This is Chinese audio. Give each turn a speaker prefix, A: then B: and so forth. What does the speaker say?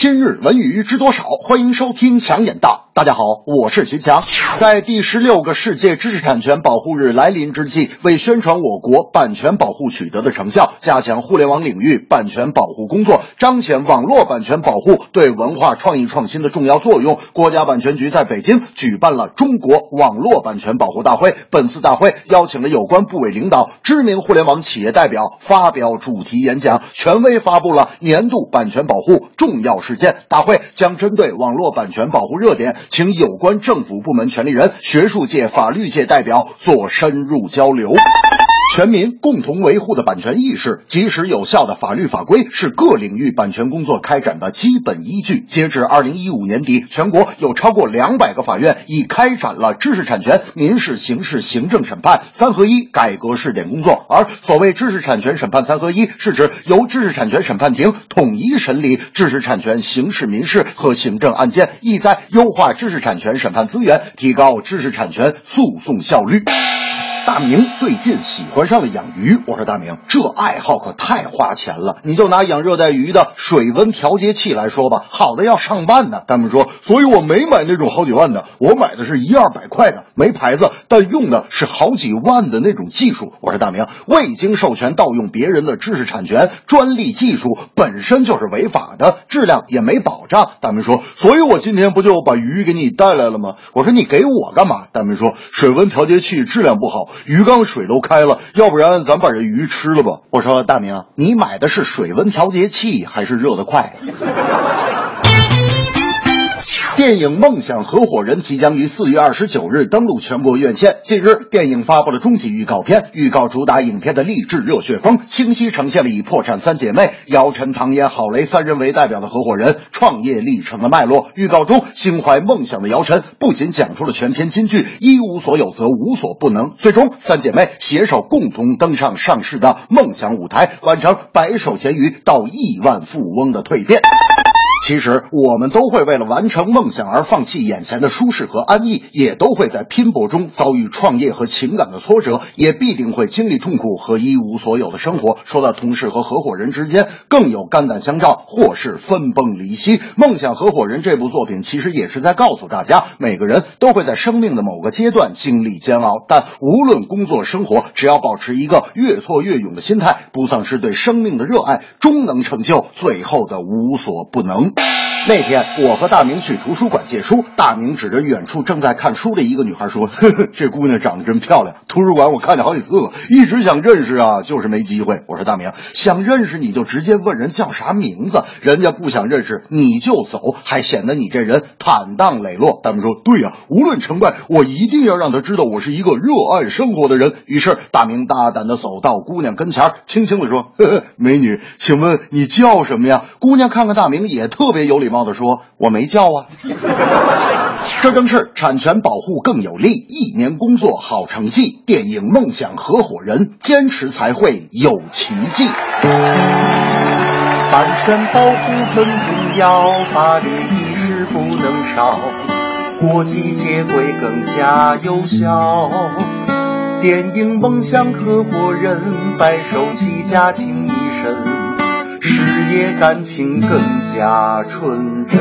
A: 今日文娱知多少？欢迎收听强眼道。大家好，我是徐强。在第十六个世界知识产权保护日来临之际，为宣传我国版权保护取得的成效，加强互联网领域版权保护工作，彰显网络版权保护对文化创意创新的重要作用，国家版权局在北京举办了中国网络版权保护大会。本次大会邀请了有关部委领导、知名互联网企业代表发表主题演讲，权威发布了年度版权保护重要事件。大会将针对网络版权保护热点。请有关政府部门权利人、学术界、法律界代表做深入交流。全民共同维护的版权意识，及时有效的法律法规是各领域版权工作开展的基本依据。截至二零一五年底，全国有超过两百个法院已开展了知识产权民事、刑事、行政审判三合一改革试点工作。而所谓知识产权审判三合一，是指由知识产权审判庭统一审理知识产权刑事、民事和行政案件，意在优化知识产权审判资源，提高知识产权诉讼效率。大明最近喜欢上了养鱼，我说大明，这爱好可太花钱了。你就拿养热带鱼的水温调节器来说吧，好的要上万呢。大明说，所以我没买那种好几万的，我买的是一二百块的，没牌子，但用的是好几万的那种技术。我说大明，未经授权盗用别人的知识产权、专利技术本身就是违法的，质量也没保障。大明说，所以我今天不就把鱼给你带来了吗？我说你给我干嘛？大明说，水温调节器质量不好。鱼缸水都开了，要不然咱把这鱼吃了吧？我说大明，你买的是水温调节器还是热得快？电影《梦想合伙人》即将于四月二十九日登陆全国院线。近日，电影发布了终极预告片，预告主打影片的励志热血风，清晰呈现了以破产三姐妹姚晨、唐嫣、郝蕾三人为代表的合伙人创业历程的脉络。预告中，心怀梦想的姚晨不仅讲出了全篇金句“一无所有则无所不能”，最终三姐妹携手共同登上上市的梦想舞台，完成白手咸鱼到亿万富翁的蜕变。其实，我们都会为了完成梦想而放弃眼前的舒适和安逸，也都会在拼搏中遭遇创业和情感的挫折，也必定会经历痛苦和一无所有的生活。说到同事和合伙人之间，更有肝胆相照或是分崩离析。《梦想合伙人》这部作品其实也是在告诉大家，每个人都会在生命的某个阶段经历煎熬，但无论工作生活，只要保持一个越挫越勇的心态，不丧失对生命的热爱，终能成就最后的无所不能。Mm-hmm. 那天，我和大明去图书馆借书，大明指着远处正在看书的一个女孩说：“呵呵，这姑娘长得真漂亮，图书馆我看见好几次了，一直想认识啊，就是没机会。”我说：“大明，想认识你就直接问人叫啥名字，人家不想认识你就走，还显得你这人坦荡磊落。”大明说：“对呀，无论成败，我一定要让她知道我是一个热爱生活的人。”于是，大明大胆的走到姑娘跟前，轻轻的说：“呵呵，美女，请问你叫什么呀？”姑娘看看大明也。特别有礼貌的说：“我没叫啊。”这正是产权保护更有利，一年工作好成绩。电影《梦想合伙人》，坚持才会有奇迹。
B: 版权保护很重要，法律意识不能少，国际接轨更加有效。电影《梦想合伙人》，白手起家情谊深。感情更加纯真。